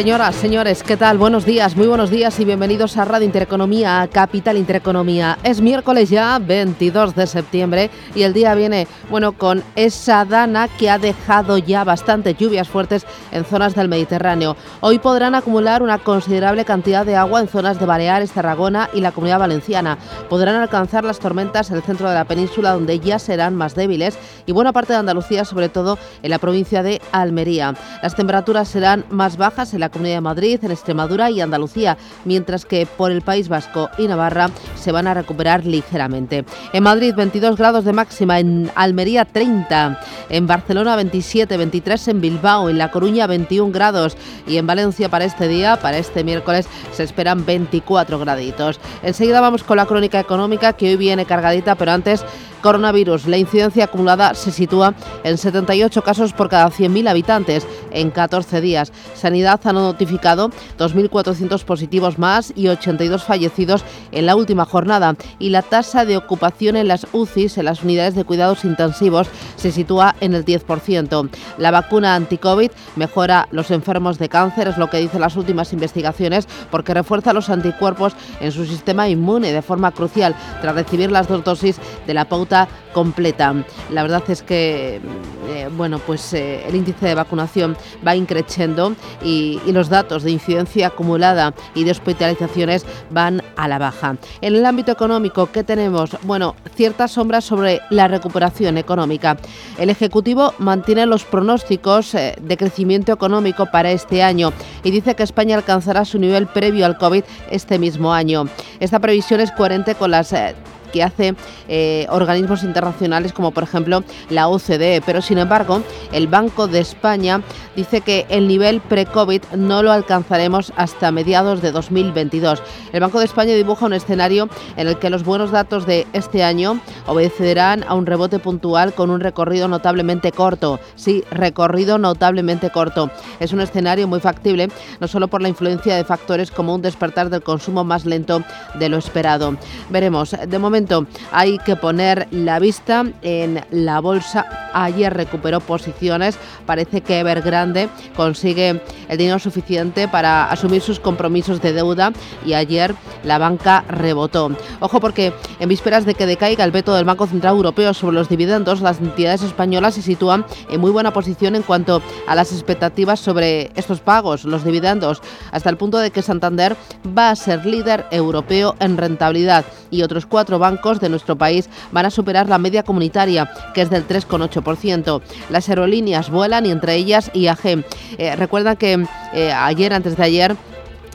Señoras, señores, ¿qué tal? Buenos días, muy buenos días y bienvenidos a Radio Intereconomía, a Capital Intereconomía. Es miércoles ya, 22 de septiembre, y el día viene, bueno, con esa dana que ha dejado ya bastantes lluvias fuertes en zonas del Mediterráneo. Hoy podrán acumular una considerable cantidad de agua en zonas de Baleares, Tarragona y la Comunidad Valenciana. Podrán alcanzar las tormentas en el centro de la península, donde ya serán más débiles, y buena parte de Andalucía, sobre todo en la provincia de Almería. Las temperaturas serán más bajas en la Comunidad de Madrid, en Extremadura y Andalucía, mientras que por el País Vasco y Navarra se van a recuperar ligeramente. En Madrid 22 grados de máxima, en Almería 30, en Barcelona 27, 23 en Bilbao, en La Coruña 21 grados y en Valencia para este día, para este miércoles, se esperan 24 graditos. Enseguida vamos con la crónica económica que hoy viene cargadita, pero antes coronavirus. La incidencia acumulada se sitúa en 78 casos por cada 100.000 habitantes en 14 días. Sanidad ha notificado 2.400 positivos más y 82 fallecidos en la última jornada. Y la tasa de ocupación en las UCIs, en las unidades de cuidados intensivos, se sitúa en el 10%. La vacuna anti-COVID mejora los enfermos de cáncer, es lo que dicen las últimas investigaciones, porque refuerza los anticuerpos en su sistema inmune de forma crucial tras recibir las dos dosis de la pauta completa. La verdad es que eh, bueno, pues eh, el índice de vacunación va increciendo y, los datos de incidencia acumulada y de hospitalizaciones van a la baja. En el ámbito económico, ¿qué tenemos? Bueno, ciertas sombras sobre la recuperación económica. El Ejecutivo mantiene los pronósticos eh, de crecimiento económico para este año y dice que España alcanzará su nivel previo al COVID este mismo año. Esta previsión es coherente con las que hace eh, organismos internacionales como por ejemplo la OCDE. Pero sin embargo, el Banco de España dice que el nivel pre-COVID no lo alcanzaremos hasta mediados de 2022. El Banco de España dibuja un escenario en el que los buenos datos de este año obedecerán a un rebote puntual con un recorrido notablemente corto. Sí, recorrido notablemente corto. Es un escenario muy factible, no solo por la influencia de factores como un despertar del consumo más lento de lo esperado. Veremos. De momento hay que poner la vista en la bolsa. Ayer recuperó posiciones. Parece que Evergrande consigue el dinero suficiente para asumir sus compromisos de deuda y ayer la banca rebotó. Ojo porque en vísperas de que decaiga el veto del Banco Central Europeo sobre los dividendos, las entidades españolas se sitúan en muy buena posición en cuanto a las expectativas sobre estos pagos, los dividendos, hasta el punto de que Santander va a ser líder europeo en rentabilidad y otros cuatro bancos bancos de nuestro país van a superar la media comunitaria, que es del 3,8%. Las aerolíneas vuelan y entre ellas IAG. Eh, recuerda que eh, ayer, antes de ayer,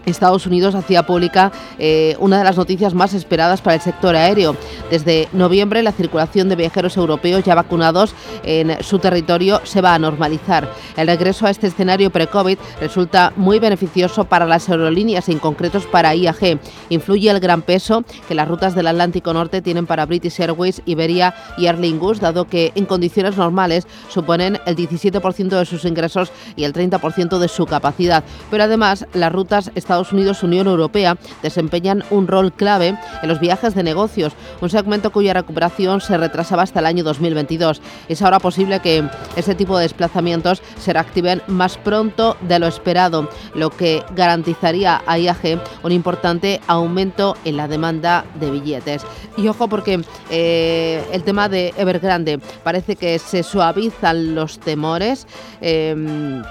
Estados Unidos hacía pública eh, una de las noticias más esperadas para el sector aéreo. Desde noviembre la circulación de viajeros europeos ya vacunados en su territorio se va a normalizar. El regreso a este escenario pre-COVID resulta muy beneficioso para las aerolíneas, en concreto para IAG. Influye el gran peso que las rutas del Atlántico Norte tienen para British Airways, Iberia y Aer Lingus, dado que en condiciones normales suponen el 17% de sus ingresos y el 30% de su capacidad. Pero además las rutas están Estados Unidos Unión Europea desempeñan un rol clave en los viajes de negocios, un segmento cuya recuperación se retrasaba hasta el año 2022. Es ahora posible que ese tipo de desplazamientos se reactiven más pronto de lo esperado, lo que garantizaría a IAG un importante aumento en la demanda de billetes. Y ojo porque eh, el tema de Evergrande parece que se suavizan los temores. Eh,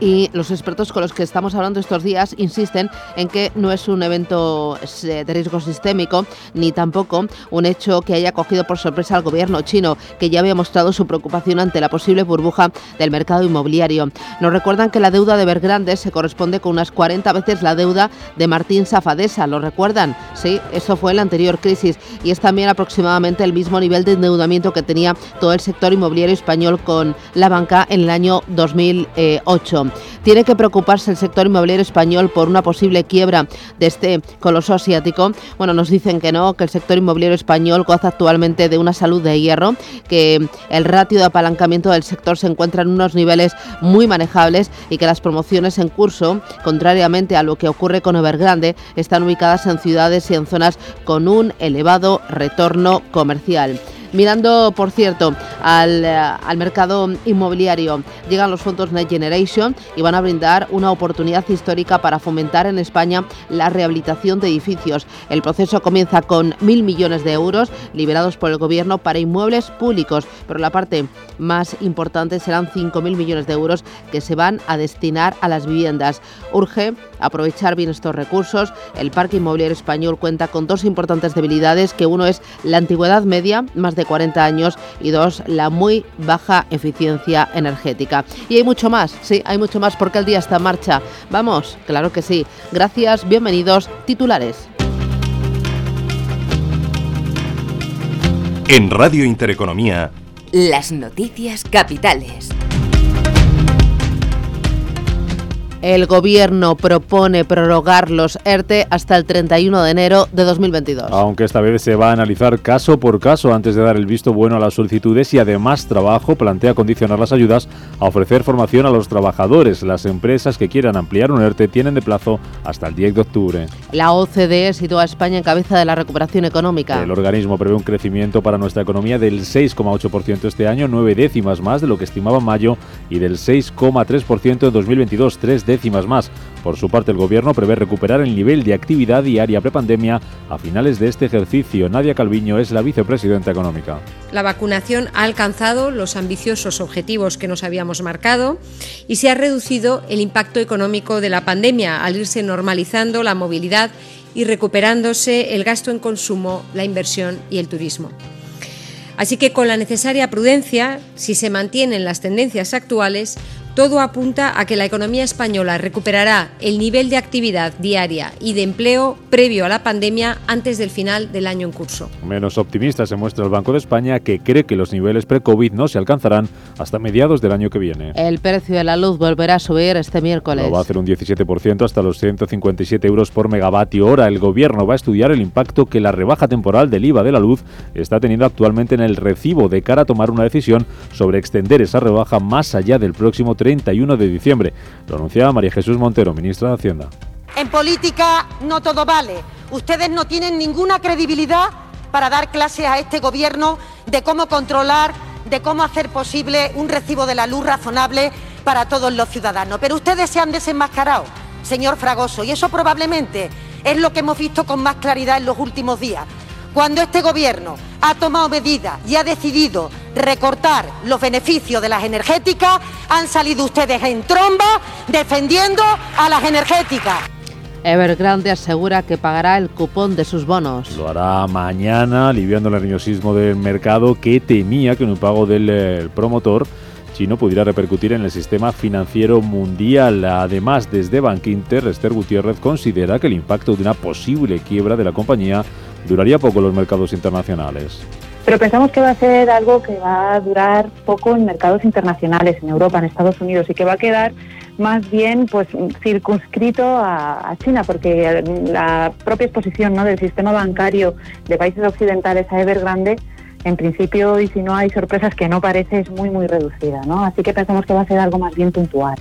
y los expertos con los que estamos hablando estos días insisten en que no es un evento de riesgo sistémico ni tampoco un hecho que haya cogido por sorpresa al gobierno chino, que ya había mostrado su preocupación ante la posible burbuja del mercado inmobiliario. Nos recuerdan que la deuda de Bergrande se corresponde con unas 40 veces la deuda de Martín Safadesa, ¿lo recuerdan? Sí, eso fue la anterior crisis y es también aproximadamente el mismo nivel de endeudamiento que tenía todo el sector inmobiliario español con la banca en el año 2008. ¿Tiene que preocuparse el sector inmobiliario español por una posible quiebra de este coloso asiático? Bueno, nos dicen que no, que el sector inmobiliario español goza actualmente de una salud de hierro, que el ratio de apalancamiento del sector se encuentra en unos niveles muy manejables y que las promociones en curso, contrariamente a lo que ocurre con Evergrande, están ubicadas en ciudades y en zonas con un elevado retorno comercial. Mirando, por cierto, al, eh, al, mercado inmobiliario, llegan los fondos Next Generation y van a brindar una oportunidad histórica para fomentar en España la rehabilitación de edificios. El proceso comienza con mil millones de euros liberados por el Gobierno para inmuebles públicos, pero la parte más importante serán 5.000 millones de euros que se van a destinar a las viviendas. Urge aprovechar bien estos recursos. El parque inmobiliario español cuenta con dos importantes debilidades, que uno es la antigüedad media, más de 40 años y dos, la muy baja eficiencia energética. Y hay mucho más, sí, hay mucho más porque el día está en marcha. Vamos, claro que sí. Gracias, bienvenidos, titulares. En Radio Intereconomía. Las noticias capitales. El Gobierno propone prorrogar los ERTE hasta el 31 de enero de 2022. Aunque esta vez se va a analizar caso por caso antes de dar el visto bueno a las solicitudes y además Trabajo plantea condicionar las ayudas a ofrecer formación a los trabajadores. Las empresas que quieran ampliar un ERTE tienen de plazo hasta el 10 de octubre. La OCDE sitúa a España en cabeza de la recuperación económica. El organismo prevé un crecimiento para nuestra economía del 6,8% este año, nueve décimas más de lo que estimaba en mayo y del 6,3% en 2022, tres décimas más. Por su parte, el Gobierno prevé recuperar el nivel de actividad diaria prepandemia a finales de este ejercicio. Nadia Calviño es la vicepresidenta económica. La vacunación ha alcanzado los ambiciosos objetivos que nos habíamos marcado y se ha reducido el impacto económico de la pandemia al irse normalizando la movilidad y recuperándose el gasto en consumo, la inversión y el turismo. Así que con la necesaria prudencia, si se mantienen las tendencias actuales, todo apunta a que la economía española recuperará el nivel de actividad diaria y de empleo previo a la pandemia antes del final del año en curso. Menos optimista se muestra el Banco de España, que cree que los niveles pre-COVID no se alcanzarán hasta mediados del año que viene. El precio de la luz volverá a subir este miércoles. Lo va a hacer un 17% hasta los 157 euros por megavatio hora. El gobierno va a estudiar el impacto que la rebaja temporal del IVA de la luz está teniendo actualmente en el recibo de cara a tomar una decisión sobre extender esa rebaja más allá del próximo 31 de diciembre. Lo anunciaba María Jesús Montero, ministra de Hacienda. En política no todo vale. Ustedes no tienen ninguna credibilidad para dar clases a este gobierno de cómo controlar, de cómo hacer posible un recibo de la luz razonable para todos los ciudadanos. Pero ustedes se han desenmascarado, señor Fragoso, y eso probablemente es lo que hemos visto con más claridad en los últimos días. Cuando este gobierno ha tomado medidas y ha decidido recortar los beneficios de las energéticas, han salido ustedes en tromba defendiendo a las energéticas. Evergrande asegura que pagará el cupón de sus bonos. Lo hará mañana, aliviando el nerviosismo del mercado que temía que un pago del eh, promotor chino pudiera repercutir en el sistema financiero mundial. Además, desde Bankinter, Esther Gutiérrez considera que el impacto de una posible quiebra de la compañía duraría poco en los mercados internacionales. Pero pensamos que va a ser algo que va a durar poco en mercados internacionales, en Europa, en Estados Unidos, y que va a quedar más bien pues circunscrito a, China, porque la propia exposición ¿no? del sistema bancario de países occidentales a Evergrande en principio, y si no hay sorpresas que no parece, es muy, muy reducida, ¿no? Así que pensamos que va a ser algo más bien puntual.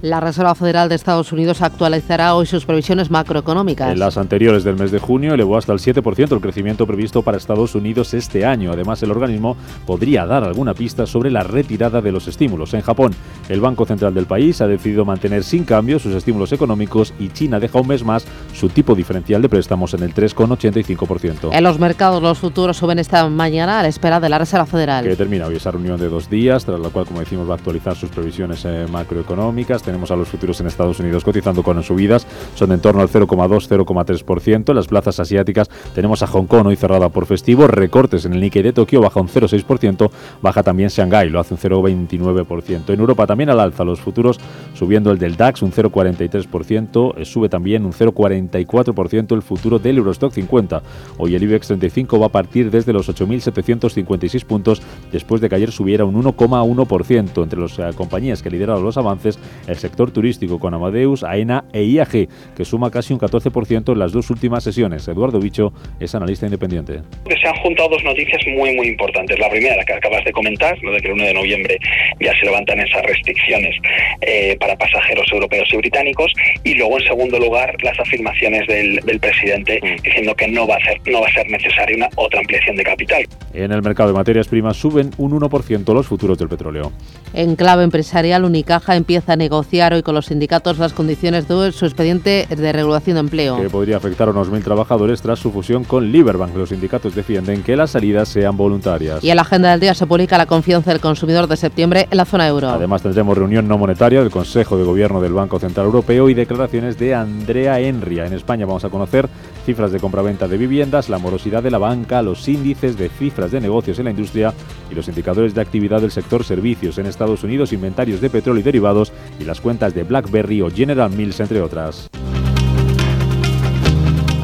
La Reserva Federal de Estados Unidos actualizará hoy sus previsiones macroeconómicas. En las anteriores del mes de junio elevó hasta el 7% el crecimiento previsto para Estados Unidos este año. Además, el organismo podría dar alguna pista sobre la retirada de los estímulos. En Japón, el Banco Central del país ha decidido mantener sin cambio sus estímulos económicos y China deja un mes más su tipo diferencial de préstamos en el 3,85%. En los mercados, los futuros suben esta mañana a la espera de la Reserva Federal. Que termina hoy esa reunión de dos días, tras la cual, como decimos, va a actualizar sus previsiones eh, macroeconómicas tenemos a los futuros en Estados Unidos cotizando con subidas, son en torno al 0,2-0,3%. En las plazas asiáticas tenemos a Hong Kong hoy cerrada por festivo, recortes en el Nikkei de Tokio, baja un 0,6%, baja también Shanghái, lo hace un 0,29%. En Europa también al alza, los futuros subiendo el del DAX un 0,43%, eh, sube también un 0,44% el futuro del Eurostock 50. Hoy el IBEX 35 va a partir desde los 8.756 puntos después de que ayer subiera un 1,1%. Entre las eh, compañías que lideraron los avances, el sector turístico con Amadeus, AENA e IAG, que suma casi un 14% en las dos últimas sesiones. Eduardo Bicho es analista independiente. Se han juntado dos noticias muy, muy importantes. La primera, la que acabas de comentar, lo de que el 1 de noviembre ya se levantan esas restricciones eh, para pasajeros europeos y británicos. Y luego, en segundo lugar, las afirmaciones del, presidente mm. diciendo que no va, a ser, no va a ser necesaria una otra ampliación de capital. En el mercado de materias primas suben un 1% los futuros del petróleo. En clave empresarial, Unicaja empieza a negociar hoy con los sindicatos las condiciones de su expediente de regulación de empleo. Que podría afectar a unos mil trabajadores tras su fusión con Liberbank. Los sindicatos defienden que las salidas sean voluntarias. Y en la agenda del día se publica la confianza del consumidor de septiembre en la zona euro. Además tendremos reunión no monetaria del Consejo de Gobierno del Banco Central Europeo y declaraciones de Andrea Enria. En España vamos a conocer cifras de compraventa de viviendas, la morosidad de la banca, los índices de cifras de negocios en la industria y los indicadores de actividad del sector servicios en Estados Unidos, inventarios de petróleo y derivados y las cuentas de BlackBerry o General Mills, entre otras.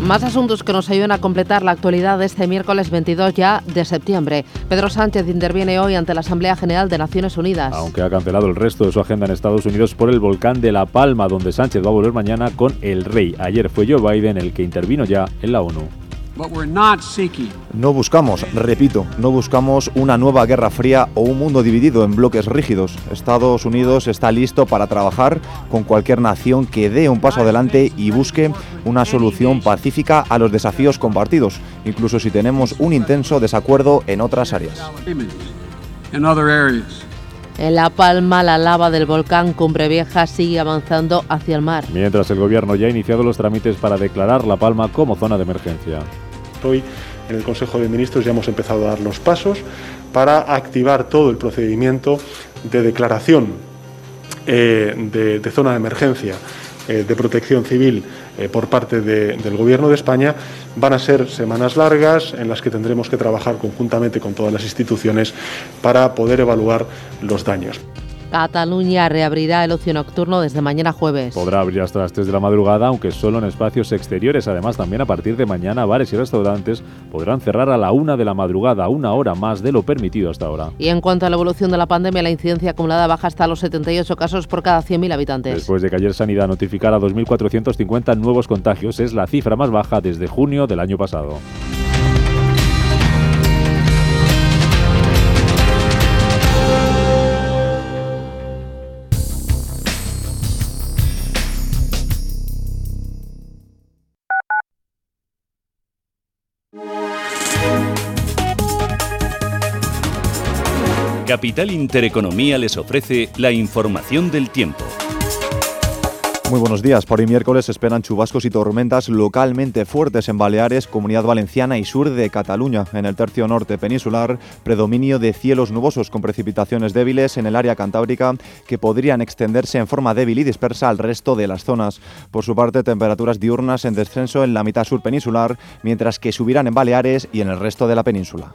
Más asuntos que nos ayudan a completar la actualidad de este miércoles 22 ya de septiembre. Pedro Sánchez interviene hoy ante la Asamblea General de Naciones Unidas. Aunque ha cancelado el resto de su agenda en Estados Unidos por el volcán de La Palma, donde Sánchez va a volver mañana con el rey. Ayer fue Joe Biden el que intervino ya en la ONU. No buscamos, repito, no buscamos una nueva guerra fría o un mundo dividido en bloques rígidos. Estados Unidos está listo para trabajar con cualquier nación que dé un paso adelante y busque una solución pacífica a los desafíos compartidos, incluso si tenemos un intenso desacuerdo en otras áreas. En La Palma, la lava del volcán Cumbre Vieja sigue avanzando hacia el mar. Mientras el gobierno ya ha iniciado los trámites para declarar La Palma como zona de emergencia. Hoy en el Consejo de Ministros ya hemos empezado a dar los pasos para activar todo el procedimiento de declaración eh, de, zona de emergencia eh, de protección civil eh, por parte del Gobierno de España. Van a ser semanas largas en las que tendremos que trabajar conjuntamente con todas las instituciones para poder evaluar los daños. Cataluña reabrirá el ocio nocturno desde mañana jueves. Podrá abrir hasta las 3 de la madrugada, aunque solo en espacios exteriores. Además, también a partir de mañana, bares y restaurantes podrán cerrar a la 1 de la madrugada, una hora más de lo permitido hasta ahora. Y en cuanto a la evolución de la pandemia, la incidencia acumulada baja hasta los 78 casos por cada 100.000 habitantes. Después de que ayer Sanidad notificara 2.450 nuevos contagios, es la cifra más baja desde junio del año pasado. Capital Intereconomía les ofrece la información del tiempo. Muy buenos días. Por hoy miércoles esperan chubascos y tormentas localmente fuertes en Baleares, Comunidad Valenciana y sur de Cataluña. En el tercio norte peninsular, predominio de cielos nubosos con precipitaciones débiles en el área cantábrica que podrían extenderse en forma débil y dispersa al resto de las zonas. Por su parte, temperaturas diurnas en descenso en la mitad sur peninsular, mientras que subirán en Baleares y en el resto de la península.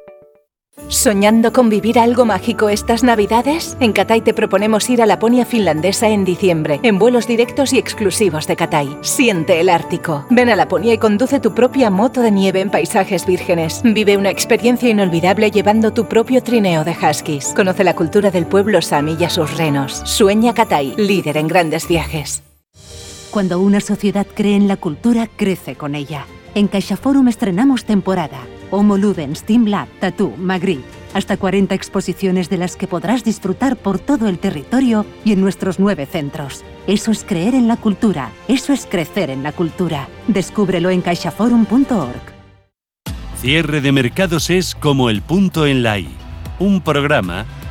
¿Soñando con vivir algo mágico estas Navidades? En Catay te proponemos ir a Laponia finlandesa en diciembre, en vuelos directos y exclusivos de Catay. Siente el Ártico. Ven a Laponia y conduce tu propia moto de nieve en paisajes vírgenes. Vive una experiencia inolvidable llevando tu propio trineo de huskies. Conoce la cultura del pueblo sami y a sus renos. Sueña Catay, líder en grandes viajes. Cuando una sociedad cree en la cultura, crece con ella. En CaixaForum estrenamos temporada Homo Ludens, Team Lab, Tattoo, Magritte. Hasta 40 exposiciones de las que podrás disfrutar por todo el territorio y en nuestros nueve centros. Eso es creer en la cultura. Eso es crecer en la cultura. Descúbrelo en caixaforum.org. Cierre de mercados es como el punto en la I. Un programa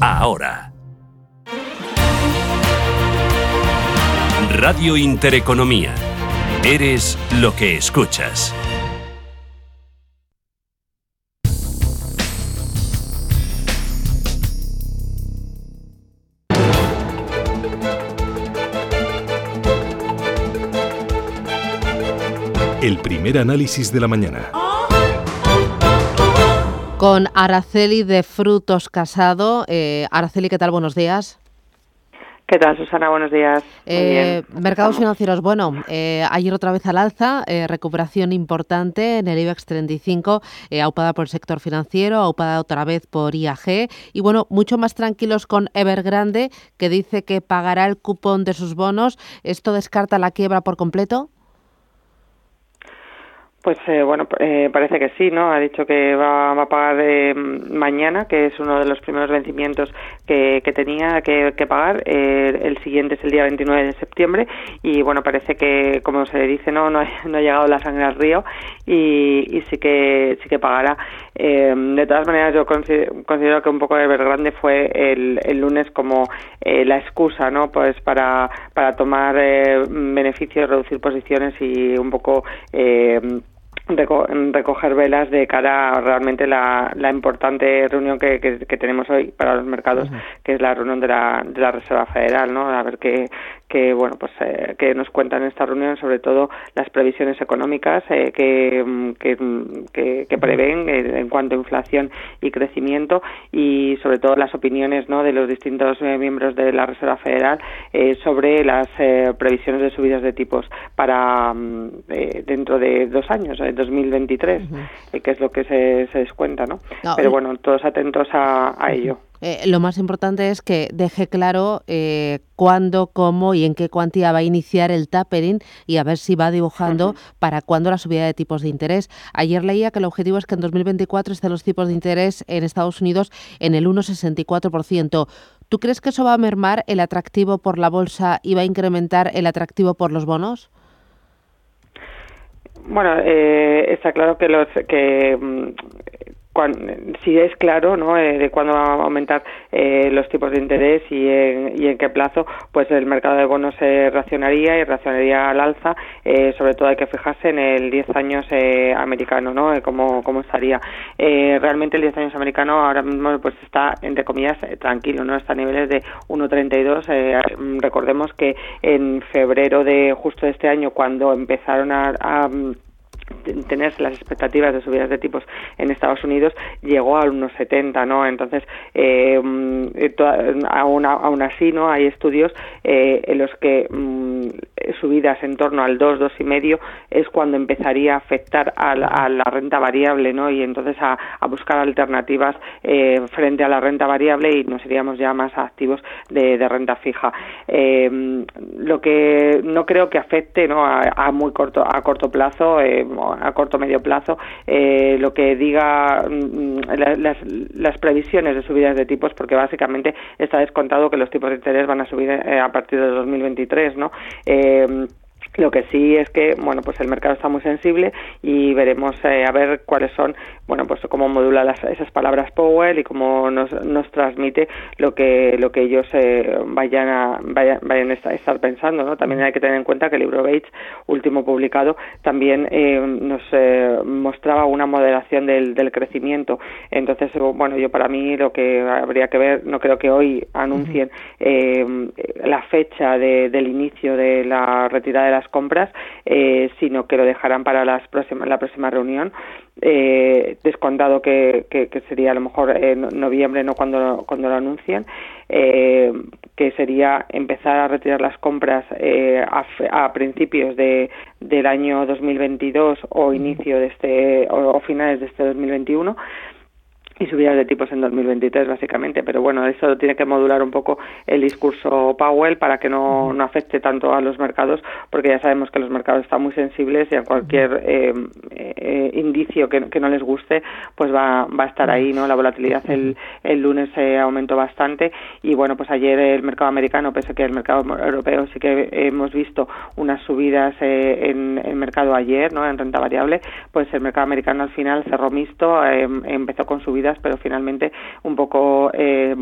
ahora. Radio Intereconomía. Eres lo que escuchas. El primer análisis de la mañana. Con Araceli de Frutos Casado. Eh, Araceli, ¿qué tal? Buenos días. ¿Qué tal, Susana? Buenos días. Eh, bien. mercados financieros, bueno, eh, ayer otra vez al alza, eh, recuperación importante en el IBEX 35, eh, aupada por el sector financiero, aupada otra vez por IAG, y bueno, mucho más tranquilos con Evergrande, que dice que pagará el cupón de sus bonos. ¿Esto descarta la quiebra por completo? Pues eh, bueno, eh, parece que sí, ¿no? Ha dicho que va, a pagar eh, mañana, que es uno de los primeros vencimientos que, que tenía que, que pagar. Eh, el siguiente es el día 29 de septiembre y bueno, parece que, como se dice, no, no, no ha llegado la sangre al río y, y sí que sí que pagará. Eh, de todas maneras, yo considero, que un poco Evergrande fue el, el lunes como eh, la excusa, ¿no? Pues para para tomar beneficios, reducir posiciones y un poco reco- recoger velas de cara a realmente la, la importante reunión que, que, que tenemos hoy para los mercados, que es la reunión de la, de la Reserva Federal, ¿no? A ver qué, bueno, pues eh, que nos cuentan en esta reunión, sobre todo las previsiones económicas eh, que, mm, que, mm, que, prevén eh, en cuanto a inflación y crecimiento y sobre todo las opiniones, ¿no? De los distintos eh, miembros de la Reserva Federal eh, sobre las eh, previsiones de subidas de tipos para mm, eh, dentro de dos años, en 2023, eh, que es lo que se, se descuenta, ¿no? No, Pero eh, bueno, todos atentos a, a ello. Eh, lo más importante es que deje claro eh, cuándo, cómo y en qué cuantía va a iniciar el tapering y a ver si va dibujando para cuándo la subida de tipos de interés. Ayer leía que el objetivo es que en 2024 estén los tipos de interés en Estados Unidos en el 1,64%. ¿Tú crees que eso va a mermar el atractivo por la bolsa y va a incrementar el atractivo por los bonos? Bueno, eh, está claro que los que mm, cuan- si es claro ¿no? Eh, de cuándo van a aumentar eh, los tipos de interés y en, y en qué plazo, pues el mercado de bonos se reaccionaría y reaccionaría al alza. Eh, sobre todo hay que fijarse en el 10 años eh, americano, ¿no? Eh, cómo, cómo estaría. Eh, realmente el 10 años americano ahora mismo pues está, entre comillas, tranquilo, ¿no? Está a niveles de 1,32. Eh, mm, recordemos que en febrero de justo de este año, cuando empezaron a- a tenerse las expectativas de subidas de tipos en Estados Unidos llegó a unos 70, ¿no? Entonces, eh, mm, aún, aún así, ¿no? Hay estudios eh, en los que mm, subidas en torno al 2, 2 y medio es cuando empezaría a afectar a la, a la renta variable, ¿no? Y entonces a, a buscar alternativas eh, frente a la renta variable y nos iríamos ya más activos de, de renta fija. Eh, lo que no creo que afecte, ¿no? A, a muy corto, a corto plazo, eh, o a corto medio plazo, eh, lo que diga mm, la- las, las previsiones de subidas de tipos, porque básicamente está descontado que los tipos de interés van a subir eh, a partir de 2023, ¿no? Lo que sí es que, bueno, pues el mercado está muy sensible y veremos eh, a ver cuáles son, bueno, pues cómo modula las- esas palabras Powell y cómo nos, nos transmite lo que lo que ellos eh, vayan a vayan, vayan a esta- estar pensando, ¿no? También hay que tener en cuenta que el libro Bates, último publicado, también eh, nos eh, mostraba una moderación del, del crecimiento. Entonces, bueno, yo para mí lo que habría que ver, no creo que hoy anuncien eh, la fecha de- del inicio de la retirada de las las compras, eh, sino que lo dejarán para las próximas, la próxima reunión, eh, descontado que, que, sería a lo mejor en noviembre, no cuando, cuando lo anuncien, eh, que sería empezar a retirar las compras eh, a, a, principios de, del año 2022 o inicio de este o, o finales de este 2021 y subidas de tipos en 2023 básicamente, pero bueno, eso tiene que modular un poco el discurso Powell para que no, no afecte tanto a los mercados, porque ya sabemos que los mercados están muy sensibles y a cualquier eh, eh, indicio que, que, no les guste, pues va, va a estar ahí, ¿no? La volatilidad el, el lunes se aumentó bastante y bueno, pues ayer el mercado americano, pese a que el mercado europeo sí que hemos visto unas subidas eh, en el mercado ayer, ¿no? En renta variable, pues el mercado americano al final cerró mixto, eh, empezó con subidas pero finalmente un poco eh,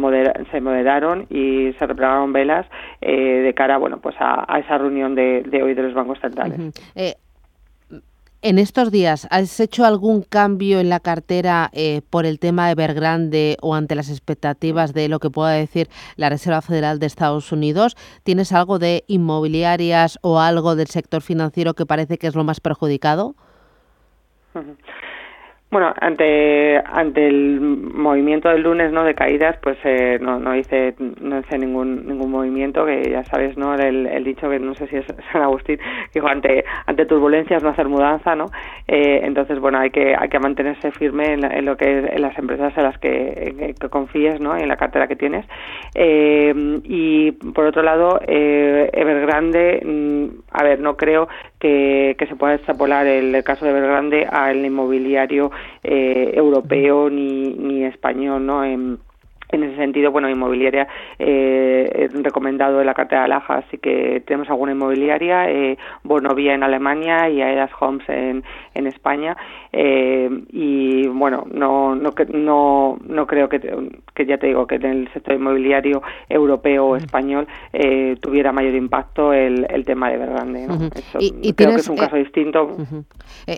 se moderaron y se replegaron velas eh, de cara bueno, pues a, a esa reunión de, de, hoy de los bancos centrales. Uh -huh. eh, en estos días, ¿has hecho algún cambio en la cartera eh, por el tema de Evergrande o ante las expectativas de lo que pueda decir la Reserva Federal de Estados Unidos? ¿Tienes algo de inmobiliarias o algo del sector financiero que parece que es lo más perjudicado? Uh -huh. Bueno, ante ante el movimiento del lunes, ¿no? De caídas, pues eh, no no hice no hice ningún ningún movimiento que ya sabes, ¿no? El, dicho que no sé si es San Agustín dijo ante ante turbulencias no hacer mudanza, ¿no? Eh, entonces bueno hay que hay que mantenerse firme en, en lo que es en las empresas en las que, que, confíes, ¿no? En la cartera que tienes eh, y por otro lado eh, Evergrande, mm, a ver no creo que, que se pueda extrapolar el, caso de Evergrande al inmobiliario eh, europeo ni, ni español, ¿no? En, en ese sentido, bueno, inmobiliaria eh, recomendado en la cartera de Alaja, así que tenemos alguna inmobiliaria, eh, Bonovia en Alemania y Aedas Homes en, en España eh, y bueno, no no no no creo que, que ya te digo que en el sector inmobiliario europeo o español eh, tuviera mayor impacto el, el tema de Evergrande, ¿no? Uh -huh. Eso, y, y creo tienes, que es un caso distinto. Uh -huh.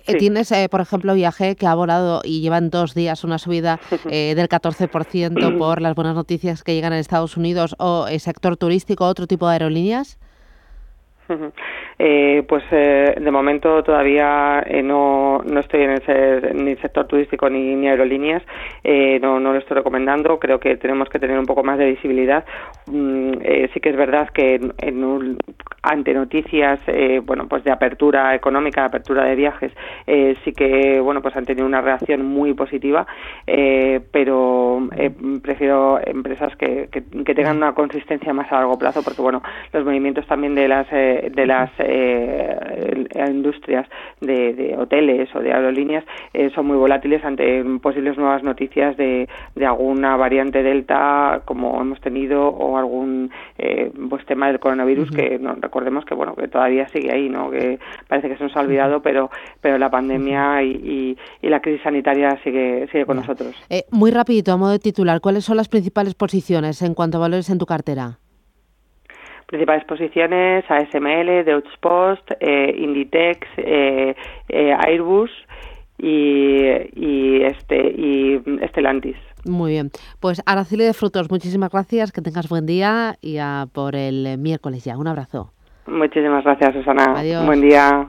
sí. Tienes, por ejemplo, Viaje que ha volado y llevan dos días una subida del 14% por las buenas noticias que llegan en Estados Unidos o el sector turístico, otro tipo de aerolíneas? Eh, pues eh, de momento todavía eh, no, no estoy en el ni sector turístico ni, ni aerolíneas, eh, no, no lo estoy recomendando, creo que tenemos que tener un poco más de visibilidad. Mm, eh, sí que es verdad que en, un, ante noticias eh, bueno pues de apertura económica, de apertura de viajes, sí que bueno pues han tenido una reacción muy positiva, pero prefiero empresas que, que, que, tengan una consistencia más a largo plazo, porque bueno los movimientos también de las de las eh, industrias de, de, hoteles o de aerolíneas eh, son muy volátiles ante posibles nuevas noticias de, de alguna variante delta como hemos tenido o algún eh, pues tema del coronavirus uh -huh. que no recordemos que bueno que todavía sigue ahí no que parece que se nos ha olvidado pero pero la pandemia y, y, y la crisis sanitaria sigue sigue con nosotros. Eh, muy rapidito a modo de titular cuáles son las principales posiciones en cuanto a valores en tu cartera principales posiciones ASML, Deutsche Post, eh, Inditex, eh, eh, Airbus y, y este y Stellantis. Muy bien. Pues Araceli de Frutos, muchísimas gracias, que tengas buen día y a por el miércoles ya. Un abrazo. Muchísimas gracias, Susana. Adiós. Buen día.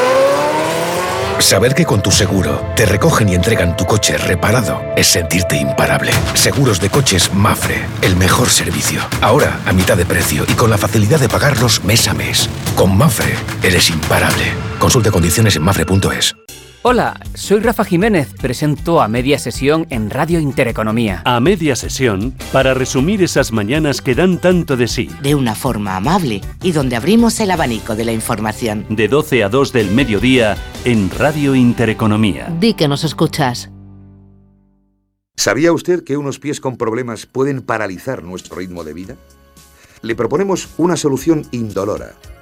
Saber que con tu seguro te recogen y entregan tu coche reparado es sentirte imparable. Seguros de coches Mafre, el mejor servicio. Ahora a mitad de precio y con la facilidad de pagarlos mes a mes. Con Mafre eres imparable. Consulte condiciones en mafre.es. Hola, soy Rafa Jiménez, presento a media sesión en Radio Intereconomía. A media sesión, para resumir esas mañanas que dan tanto de sí. De una forma amable y donde abrimos el abanico de la información. De 12 a 2 del mediodía en Radio Intereconomía. Di que nos escuchas. ¿Sabía usted que unos pies con problemas pueden paralizar nuestro ritmo de vida? Le proponemos una solución indolora,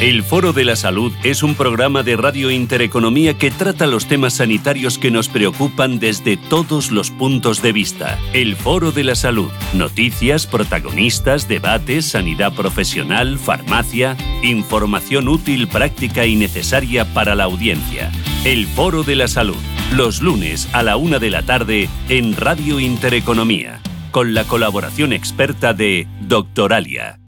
El Foro de la Salud es un programa de Radio Intereconomía que trata los temas sanitarios que nos preocupan desde todos los puntos de vista. El Foro de la Salud. Noticias, protagonistas, debates, sanidad profesional, farmacia, información útil, práctica y necesaria para la audiencia. El Foro de la Salud. Los lunes a la una de la tarde en Radio Intereconomía. Con la colaboración experta de Doctoralia.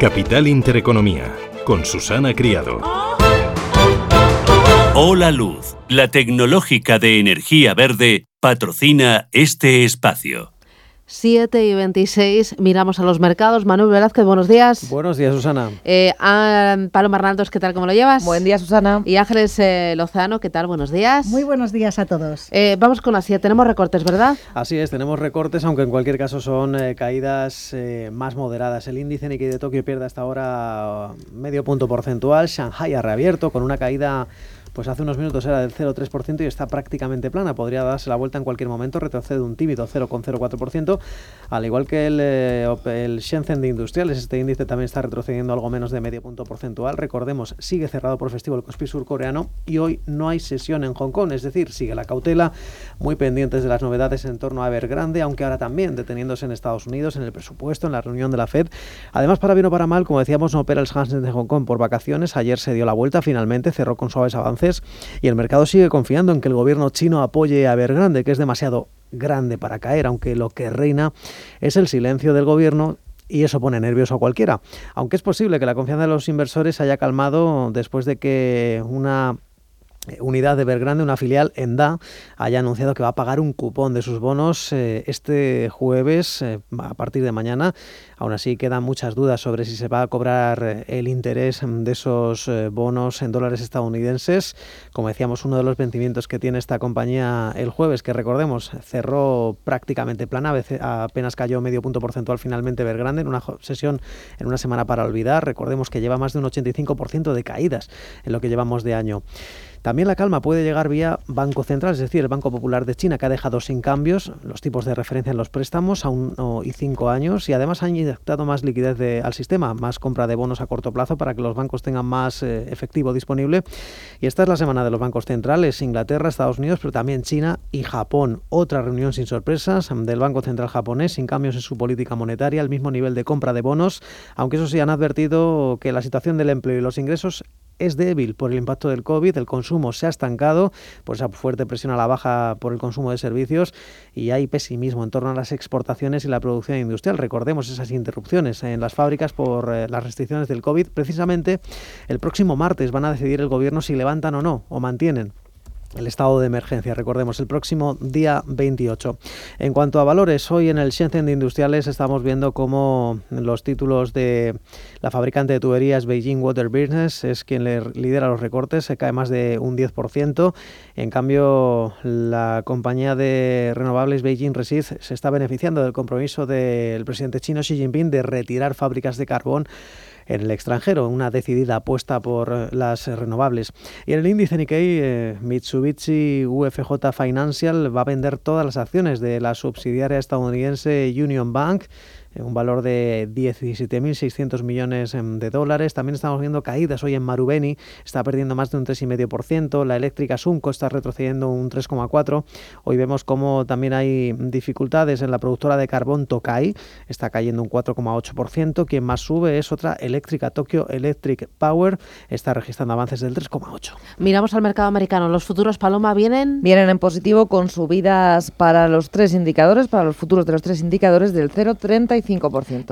Capital Intereconomía, con Susana Criado. Hola Luz, la tecnológica de energía verde, patrocina este espacio. 7 y 26, miramos a los mercados. Manuel Velázquez, buenos días. Buenos días, Susana. Eh, Paloma Arnaldos, ¿qué tal? ¿Cómo lo llevas? Buen día, Susana. Y Ángeles eh, Lozano, ¿qué tal? Buenos días. Muy buenos días a todos. Eh, vamos con Asia, tenemos recortes, ¿verdad? Así es, tenemos recortes, aunque en cualquier caso son eh, caídas eh, más moderadas. El índice Nikkei de Tokio pierde hasta ahora medio punto porcentual. Shanghai ha reabierto con una caída pues hace unos minutos era del 0,3% y está prácticamente plana. Podría darse la vuelta en cualquier momento, retrocede un tímido 0,04%, al igual que el, eh, el Shenzhen de Industriales. Este índice también está retrocediendo algo menos de medio punto porcentual. Recordemos, sigue cerrado por festivo el Kospi surcoreano y hoy no hay sesión en Hong Kong, es decir, sigue la cautela, muy pendientes de las novedades en torno a Evergrande, aunque ahora también deteniéndose en Estados Unidos, en el presupuesto, en la reunión de la Fed. Además, para bien o para mal, como decíamos, no opera el Hansen de Hong Kong por vacaciones. Ayer se dio la vuelta, finalmente cerró con suaves avances y el mercado sigue confiando en que el gobierno chino apoye a Evergrande, que es demasiado grande para caer, aunque lo que reina es el silencio del gobierno y eso pone nervioso a cualquiera. Aunque es posible que la confianza de los inversores haya calmado después de que una unidad de Evergrande, una filial ENDA, haya anunciado que va a pagar un cupón de sus bonos eh, este jueves eh, a partir de mañana. Aún así quedan muchas dudas sobre si se va a cobrar eh, el interés de esos bonos en dólares estadounidenses. Como decíamos, uno de los vencimientos que tiene esta compañía el jueves, que recordemos cerró prácticamente plana, apenas cayó medio punto porcentual finalmente Evergrande en una sesión en una semana para olvidar. Recordemos que lleva más de un 85% de caídas en lo que llevamos de año. También la calma puede llegar vía Banco Central, es decir, el Banco Popular de China, que ha dejado sin cambios los tipos de referencia en los préstamos a 1 y 5 años y además ha inyectado más liquidez de, al sistema, más compra de bonos a corto plazo para que los bancos tengan más eh, efectivo disponible. Y esta es la semana de los bancos centrales, Inglaterra, Estados Unidos, pero también China y Japón. Otra reunión sin sorpresas del Banco Central japonés, sin cambios en su política monetaria, el mismo nivel de compra de bonos, aunque eso sí han advertido que la situación del empleo y los ingresos es débil por el impacto del COVID, el consumo se ha estancado por esa fuerte presión a la baja por el consumo de servicios y hay pesimismo en torno a las exportaciones y la producción industrial. Recordemos esas interrupciones en las fábricas por eh, las restricciones del COVID. Precisamente el próximo martes van a decidir el gobierno si levantan o no o mantienen el estado de emergencia, recordemos, el próximo día 28. En cuanto a valores, hoy en el Shenzhen de Industriales estamos viendo cómo los títulos de la fabricante de tuberías Beijing Water Business es quien le lidera los recortes, se cae más de un 10%. En cambio, la compañía de renovables Beijing Resid se está beneficiando del compromiso del presidente chino Xi Jinping de retirar fábricas de carbón en el extranjero, una decidida apuesta por eh, las renovables. Y en el índice Nikkei, eh, Mitsubishi UFJ Financial va a vender todas las acciones de la subsidiaria estadounidense Union Bank un valor de 17.600 millones em, de dólares. También estamos viendo caídas hoy en Marubeni, está perdiendo más de un 3,5%. La eléctrica Sunco está retrocediendo un 3,4%. Hoy vemos como también hay dificultades en la productora de carbón Tokai, está cayendo un 4,8%. Quien más sube es otra eléctrica, Tokyo Electric Power, está registrando avances del 3,8%. Miramos al mercado americano. ¿Los futuros Paloma vienen? Vienen en positivo con subidas para los tres indicadores, para los futuros de los tres indicadores del 0,35%.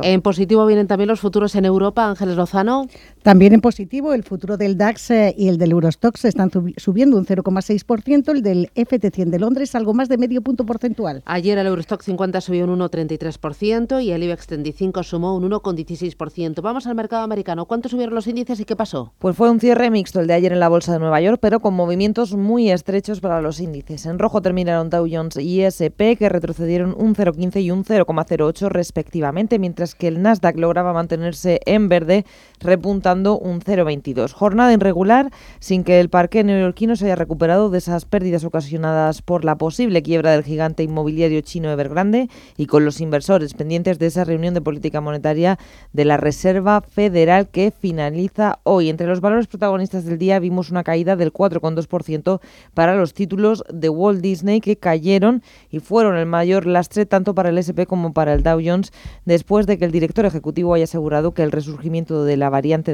En positivo vienen también los futuros en Europa, Ángeles Lozano. También en positivo, el futuro del DAX eh, y el del Eurostox están subiendo un 0,6%, el del FT100 de Londres algo más de medio punto porcentual. Ayer el Eurostock 50 subió un 1,33% y el IBEX 35 sumó un 1,16%. Vamos al mercado americano. ¿Cuánto subieron los índices y qué pasó? Pues fue un cierre mixto el de ayer en la Bolsa de Nueva York, pero con movimientos muy estrechos para los índices. En rojo terminaron Dow Jones y S&P, que retrocedieron un 0,15 y un 0,08 respectivamente, mientras que el Nasdaq lograba mantenerse en verde, repuntando un 0,22. Jornada irregular, sin que el parque neoyorquino se haya recuperado de esas pérdidas ocasionadas por la posible quiebra del gigante inmobiliario chino Evergrande y con los inversores pendientes de esa reunión de política monetaria de la Reserva Federal que finaliza hoy. Entre los valores protagonistas del día vimos una caída del 4,2% para los títulos de Walt Disney que cayeron y fueron el mayor lastre tanto para el SP como para el Dow Jones después de que el director ejecutivo haya asegurado que el resurgimiento de la variante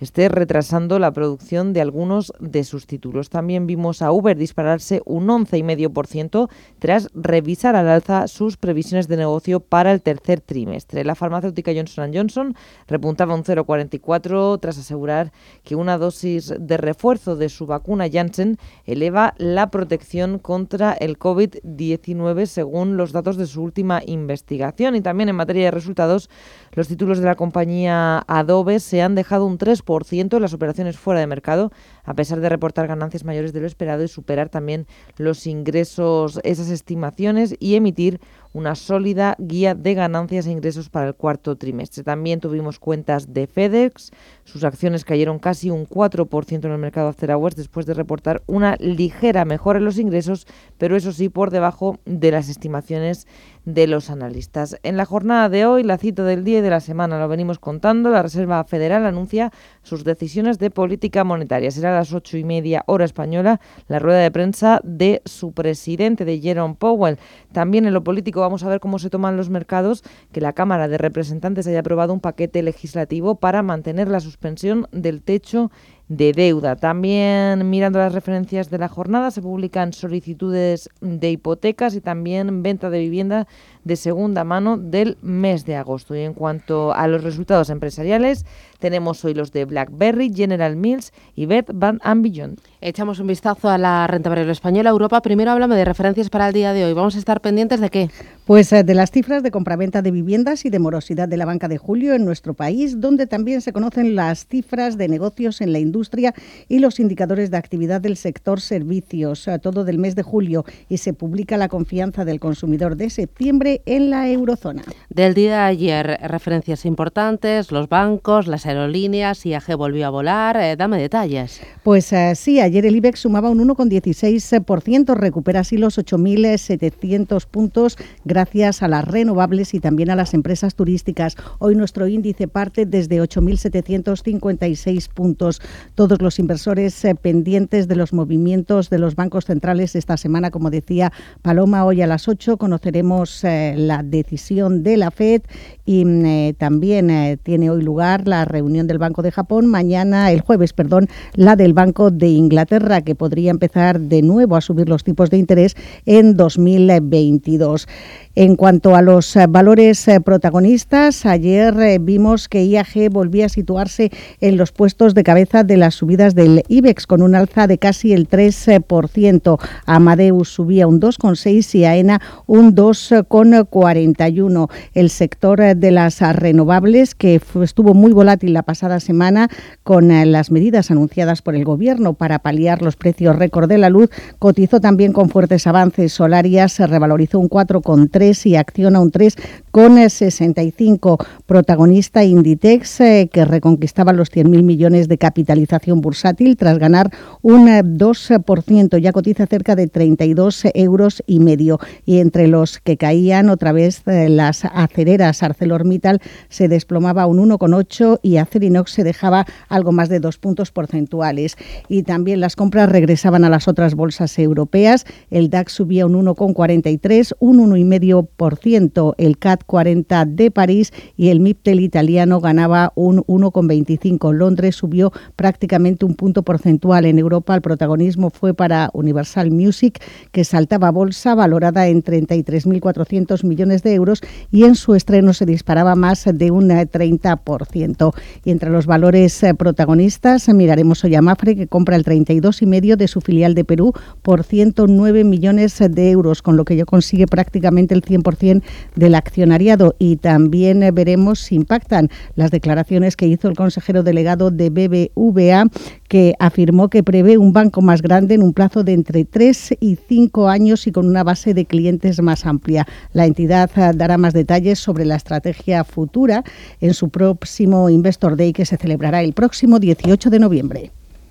Esté retrasando la producción de algunos de sus títulos. También vimos a Uber dispararse un 11,5% tras revisar al alza sus previsiones de negocio para el tercer trimestre. La farmacéutica Johnson Johnson repuntaba un 0,44 tras asegurar que una dosis de refuerzo de su vacuna Janssen eleva la protección contra el COVID-19 según los datos de su última investigación. Y también en materia de resultados, los títulos de la compañía Adobe se han dejado un 3% en las operaciones fuera de mercado, a pesar de reportar ganancias mayores de lo esperado y superar también los ingresos, esas estimaciones y emitir una sólida guía de ganancias e ingresos para el cuarto trimestre. También tuvimos cuentas de FedEx, sus acciones cayeron casi un 4% en el mercado after hours después de reportar una ligera mejora en los ingresos, pero eso sí por debajo de las estimaciones de los analistas. En la jornada de hoy, la cita del día y de la semana lo venimos contando, la Reserva Federal anuncia sus decisiones de política monetaria. Será las ocho y media hora española la rueda de prensa de su presidente, de Jerome Powell. También en lo político vamos a ver cómo se toman los mercados, que la Cámara de Representantes haya aprobado un paquete legislativo para mantener la suspensión del techo de deuda. También mirando las referencias de la jornada se publican solicitudes de hipotecas y también venta de vivienda de segunda mano del mes de agosto. Y en cuanto a los resultados empresariales, tenemos hoy los de BlackBerry, General Mills y Bed Van Beyond. Echamos un vistazo a la renta variable española. Europa, primero háblame de referencias para el día de hoy. ¿Vamos a estar pendientes de qué? Pues eh, de las cifras de compraventa de viviendas y de morosidad de la banca de julio en nuestro país, donde también se conocen las cifras de negocios en la industria y los indicadores de actividad del sector servicios, eh, todo del mes de julio, y se publica la confianza del consumidor de septiembre en la eurozona. Del día de ayer, referencias importantes, los bancos, las aerolíneas, IAG volvió a volar. Eh, dame detalles. Pues sí, ayer el IBEX sumaba un 1,16%, recupera así los 8.700 puntos gracias a las renovables y también a las empresas turísticas. Hoy nuestro índice parte desde 8.756 puntos. Todos los inversores eh, pendientes de los movimientos de los bancos centrales esta semana, como decía Paloma, hoy a las 8 conoceremos eh, la decisión de la FED y mm, eh, también tiene hoy lugar la reunión del Banco de Japón, mañana, el jueves, perdón, la del Banco de Inglaterra, que podría empezar de nuevo a subir los tipos de interés en 2022. En cuanto a los eh, valores eh, protagonistas, ayer eh, vimos que IAG volvía a situarse en los puestos de cabeza de las subidas del IBEX con un alza de casi el 3%. Amadeus subía un 2,6 y AENA un 2,41. El sector de las renovables, que estuvo muy volátil la pasada semana con las medidas anunciadas por el Gobierno para paliar los precios récord de la luz, cotizó también con fuertes avances. Solarias se revalorizó un 4,3 y Acciona un 3 con 65. Protagonista Inditex, eh, que reconquistaba los 100.000 millones de capitalización bursátil tras ganar un 2%. Ya cotiza cerca de 32 euros y medio. Y entre los que caían otra vez las acereras ArcelorMittal se desplomaba un 1,8 y Acerinox se dejaba algo más de dos puntos porcentuales. Y también las compras regresaban a las otras bolsas europeas. El DAX subía un 1,43, un 1,5 0,5%. El CAT 40 de París y el MIPTEL italiano ganaba un 1,25. Londres subió prácticamente un punto porcentual. En Europa el protagonismo fue para Universal Music, que saltaba bolsa valorada en 33.400 millones de euros y en su estreno se disparaba más de un 30%. Y entre los valores eh, protagonistas miraremos hoy a Mafre, que compra el 32,5% de su filial de Perú por 109 millones de euros, con lo que yo consigue prácticamente el 100% del accionariado. Y también eh, veremos si impactan las declaraciones que hizo el consejero delegado de BBVA, que afirmó que prevé un banco más grande en un plazo de entre 3 y 5 años y con una base de clientes más amplia. La entidad eh, dará más detalles sobre la estrategia futura en su próximo Investor Day que se celebrará el próximo 18 de noviembre.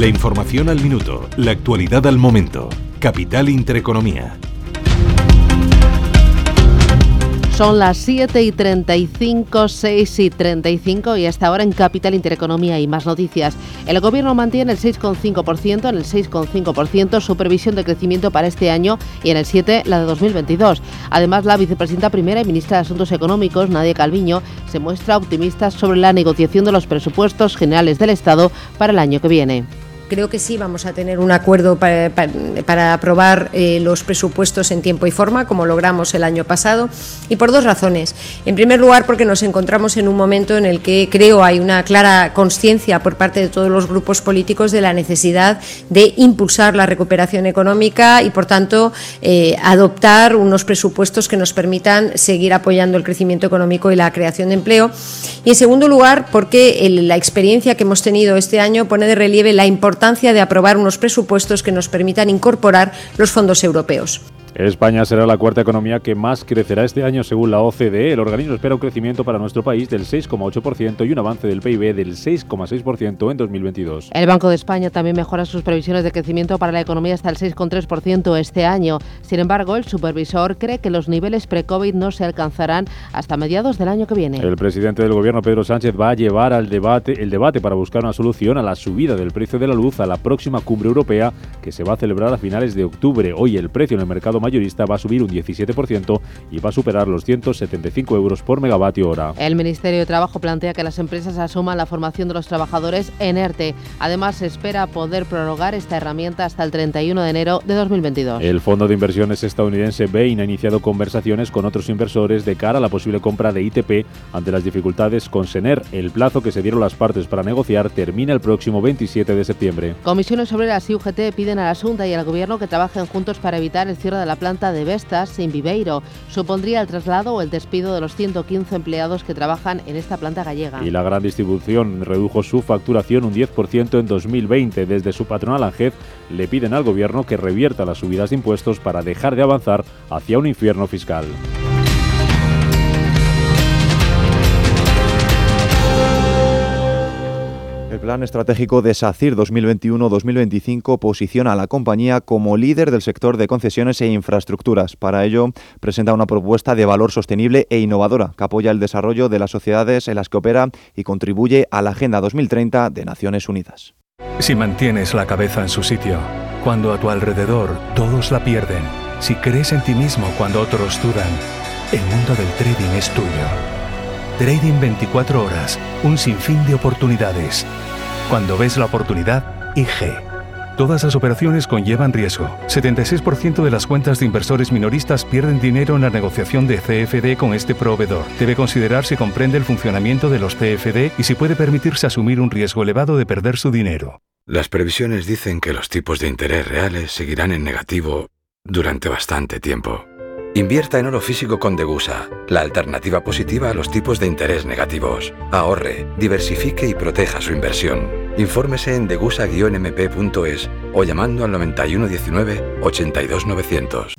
La información al minuto, la actualidad al momento. Capital Intereconomía. Son las 7 y 35, 6 y 35 y hasta ahora en Capital Intereconomía y más noticias. El gobierno mantiene el 6,5%, en el 6,5% su previsión de crecimiento para este año y en el 7 la de 2022. Además, la vicepresidenta primera y ministra de Asuntos Económicos, Nadia Calviño, se muestra optimista sobre la negociación de los presupuestos generales del Estado para el año que viene. Creo que sí vamos a tener un acuerdo para, aprobar eh, los presupuestos en tiempo y forma, como logramos el año pasado, y por dos razones. En primer lugar, porque nos encontramos en un momento en el que creo hay una clara conciencia por parte de todos los grupos políticos de la necesidad de impulsar la recuperación económica y, por tanto, eh, adoptar unos presupuestos que nos permitan seguir apoyando el crecimiento económico y la creación de empleo. Y, en segundo lugar, porque la experiencia que hemos tenido este año pone de relieve la importancia de aprobar unos presupuestos que nos permitan incorporar los fondos europeos. España será la cuarta economía que más crecerá este año según la OCDE. El organismo espera un crecimiento para nuestro país del 6,8% y un avance del PIB del 6,6% en 2022. El Banco de España también mejora sus previsiones de crecimiento para la economía hasta el 6,3% este año. Sin embargo, el supervisor cree que los niveles pre-COVID no se alcanzarán hasta mediados del año que viene. El presidente del gobierno, Pedro Sánchez, va a llevar al debate, el debate para buscar una solución a la subida del precio de la luz a la próxima cumbre europea que se va a celebrar a finales de octubre. Hoy el precio en el mercado mayorista va a subir un 17% y va a superar los 175 euros por megavatio hora. El Ministerio de Trabajo plantea que las empresas asuman la formación de los trabajadores en ERTE. Además, se espera poder prorrogar esta herramienta hasta el 31 de enero de 2022. El fondo de inversiones estadounidense Bain ha iniciado conversaciones con otros inversores de cara a la posible compra de ITP ante las dificultades con Sener. El plazo que se dieron las partes para negociar termina el próximo 27 de septiembre. Comisiones Obreras y UGT piden a la Junta y al Gobierno que trabajen juntos para evitar el cierre de la planta de Vestas en Viveiro. Supondría el traslado o el despido de los 115 empleados que trabajan en esta planta gallega. Y la gran distribución redujo su facturación un 10% en 2020. Desde su patronal ANGEF le piden al gobierno que revierta las subidas de impuestos para dejar de avanzar hacia un infierno fiscal. Plan estratégico de SACIR 2021-2025 posiciona a la compañía como líder del sector de concesiones e infraestructuras. Para ello, presenta una propuesta de valor sostenible e innovadora que apoya el desarrollo de las sociedades en las que opera y contribuye a la Agenda 2030 de Naciones Unidas. Si mantienes la cabeza en su sitio, cuando a tu alrededor todos la pierden, si crees en ti mismo cuando otros dudan, el mundo del trading es tuyo. Trading 24 horas, un sinfín de oportunidades. Cuando ves la oportunidad, IG. Todas las operaciones conllevan riesgo. 76% de las cuentas de inversores minoristas pierden dinero en la negociación de CFD con este proveedor. Debe considerar si comprende el funcionamiento de los CFD y si puede permitirse asumir un riesgo elevado de perder su dinero. Las previsiones dicen que los tipos de interés reales seguirán en negativo durante bastante tiempo. Invierta en oro físico con Degusa, la alternativa positiva a los tipos de interés negativos. Ahorre, diversifique y proteja su inversión. Infórmese en degusa-mp.es o llamando al 9119 82900.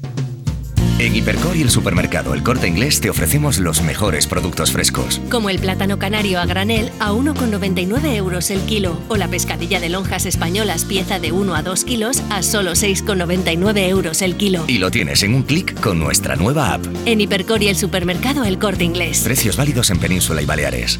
En Hipercor y el supermercado El Corte Inglés te ofrecemos los mejores productos frescos. Como el plátano canario a granel a 1,99 euros el kilo o la pescadilla de lonjas españolas pieza de 1 a 2 kilos a solo 6,99 euros el kilo. Y lo tienes en un clic con nuestra nueva app. En Hipercor y el supermercado El Corte Inglés. Precios válidos en Península y Baleares.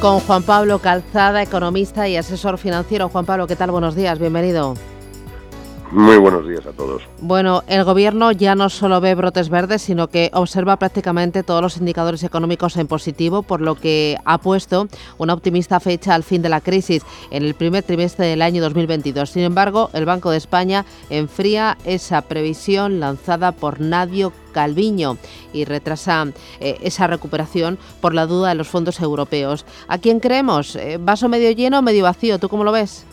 Con Juan Pablo Calzada, economista y asesor financiero. Juan Pablo, ¿qué tal? Buenos días, bienvenido. Muy buenos días a todos. Bueno, el Gobierno ya no solo ve brotes verdes, sino que observa prácticamente todos los indicadores económicos en positivo, por lo que ha puesto una optimista fecha al fin de la crisis en el primer trimestre del año 2022. Sin embargo, el Banco de España enfría esa previsión lanzada por Nadio Calviño y retrasa eh, esa recuperación por la duda de los fondos europeos. ¿A quién creemos? Eh, ¿Vaso medio lleno o medio vacío? ¿Tú cómo lo ves?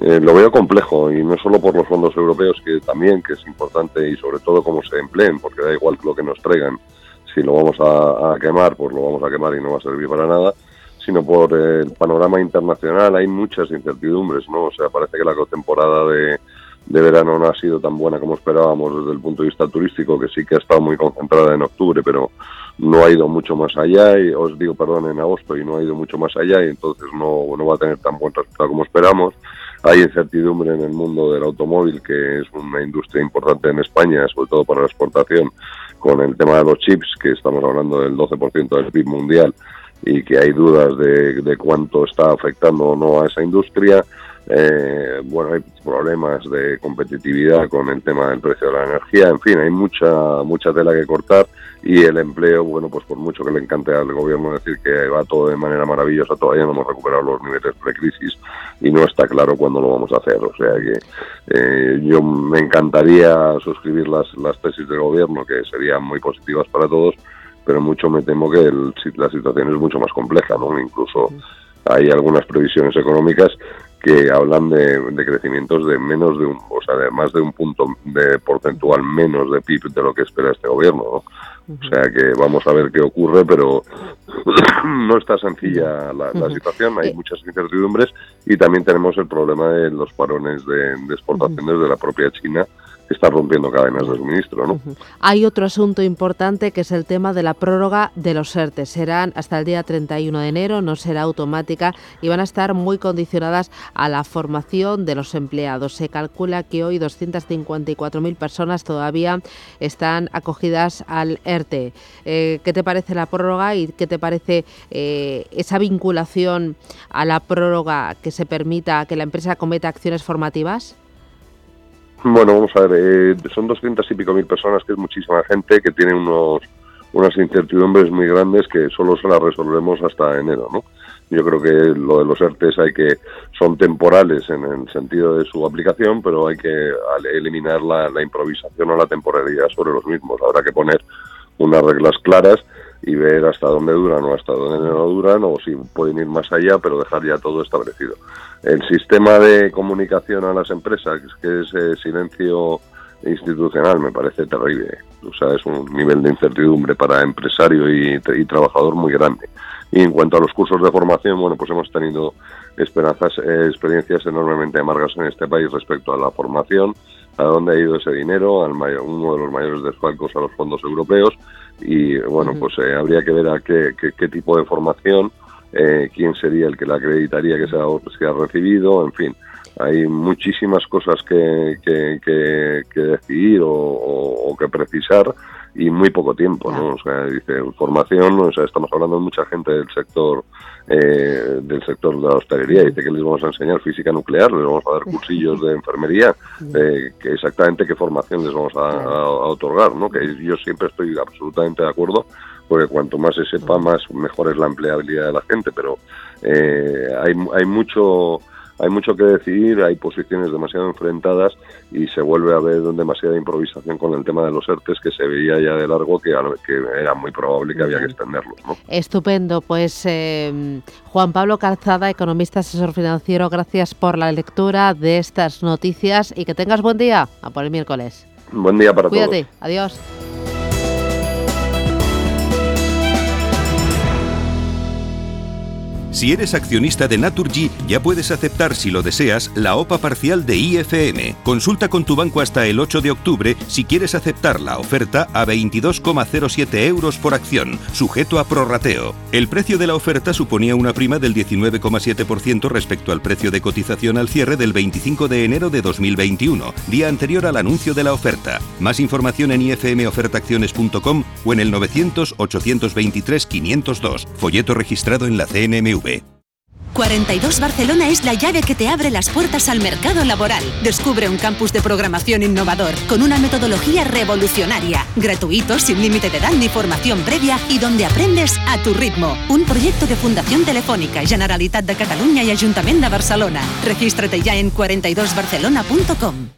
Eh, lo veo complejo y no solo por los fondos europeos, que también que es importante y sobre todo cómo se empleen, porque da igual lo que nos traigan. Si lo vamos a, quemar, pues lo vamos a quemar y no va a servir para nada, sino por el panorama internacional. Hay muchas incertidumbres, ¿no? O sea, parece que la temporada de, de verano no ha sido tan buena como esperábamos desde el punto de vista turístico, que sí que ha estado muy concentrada en octubre, pero no ha ido mucho más allá, y os digo, perdón, en agosto y no ha ido mucho más allá y entonces no, no va a tener tan buen resultado como esperamos. Hay incertidumbre en el mundo del automóvil, que es una industria importante en España, sobre todo para la exportación, con el tema de los chips, que estamos hablando del 12% del PIB mundial y que hay dudas de, de cuánto está afectando o no a esa industria. Eh, bueno, hay problemas de competitividad con el tema del precio de la energía, en fin, hay mucha mucha tela que cortar y el empleo, bueno, pues por mucho que le encante al gobierno decir que va todo de manera maravillosa, todavía no hemos recuperado los niveles precrisis y no está claro cuándo lo vamos a hacer. O sea que eh, yo me encantaría suscribir las, las tesis del gobierno, que serían muy positivas para todos, pero mucho me temo que la situación es mucho más compleja, ¿no? Incluso hay algunas previsiones económicas que hablan de, crecimientos de menos de un, o sea, de más de un punto de porcentual menos de PIB de lo que espera este gobierno. ¿no? O sea que vamos a ver qué ocurre, pero no está sencilla la, situación, hay muchas incertidumbres y también tenemos el problema de los parones de, de exportaciones de la propia China está rompiendo cadenas de suministro. ¿no? Hay otro asunto importante que es el tema de la prórroga de los ERTE. Serán hasta el día 31 de enero, no será automática y van a estar muy condicionadas a la formación de los empleados. Se calcula que hoy 254.000 personas todavía están acogidas al ERTE. Eh, ¿Qué te parece la prórroga y qué te parece eh, esa vinculación a la prórroga que se permita que la empresa cometa acciones formativas? Bueno, vamos a ver, eh, son doscientas y pico mil personas, que es muchísima gente, que tiene unos, unas incertidumbres muy grandes que solo se las resolvemos hasta enero, ¿no? Yo creo que lo de los ERTES hay que son temporales en el sentido de su aplicación, pero hay que eliminar la, la improvisación o la temporalidad sobre los mismos. Habrá que poner unas reglas claras y ver hasta dónde duran o hasta dónde no duran o si pueden ir más allá, pero dejar ya todo establecido. El sistema de comunicación a las empresas, que es eh, silencio institucional, me parece terrible. O sea, es un nivel de incertidumbre para empresario y, trabajador muy grande. Y en cuanto a los cursos de formación, bueno, pues hemos tenido esperanzas, eh, experiencias enormemente amargas en este país respecto a la formación, a dónde ha ido ese dinero, al mayor, uno de los mayores desfalcos a los fondos europeos. Y bueno, pues eh, habría que ver a qué, qué, tipo de formación, eh, quién sería el que la acreditaría que se ha, se ha recibido, en fin. hay muchísimas cosas que, que, decidir o, que precisar y muy poco tiempo, ¿no? O sea, dice formación, o sea, estamos hablando de mucha gente del sector eh, del sector de la hostelería, dice que les vamos a enseñar física nuclear, les vamos a dar cursillos de enfermería, eh, que exactamente qué formación les vamos a, otorgar, ¿no? Que yo siempre estoy absolutamente de acuerdo, porque cuanto más se sepa, más mejor es la empleabilidad de la gente, pero eh, hay, hay mucho hay mucho que decidir, hay posiciones demasiado enfrentadas y se vuelve a ver demasiada improvisación con el tema de los ERTES que se veía ya de largo que, que era muy probable que había que extenderlos. Estupendo, pues eh, Juan Pablo Calzada, economista asesor financiero, gracias por la lectura de estas noticias y que tengas buen día. A por el miércoles. Buen día para todos. Cuídate, adiós. Si eres accionista de Naturgy, ya puedes aceptar, si lo deseas, la OPA parcial de IFM. Consulta con tu banco hasta el 8 de octubre si quieres aceptar la oferta a 22,07 euros por acción, sujeto a prorrateo. El precio de la oferta suponía una prima del 19,7% respecto al precio de cotización al cierre del 25 de enero de 2021, día anterior al anuncio de la oferta. Más información en ifmofertaacciones.com o en el 900 823 502, folleto registrado en la CNMV. 42 Barcelona es la llave que te abre las puertas al mercado laboral. Descubre un campus de programación innovador con una metodología revolucionaria, gratuito, sin límite de edad ni formación previa y donde aprendes a tu ritmo. Un proyecto de Fundación Telefónica, Generalitat de Cataluña y Ayuntamiento de Barcelona. Regístrate ya en 42barcelona.com.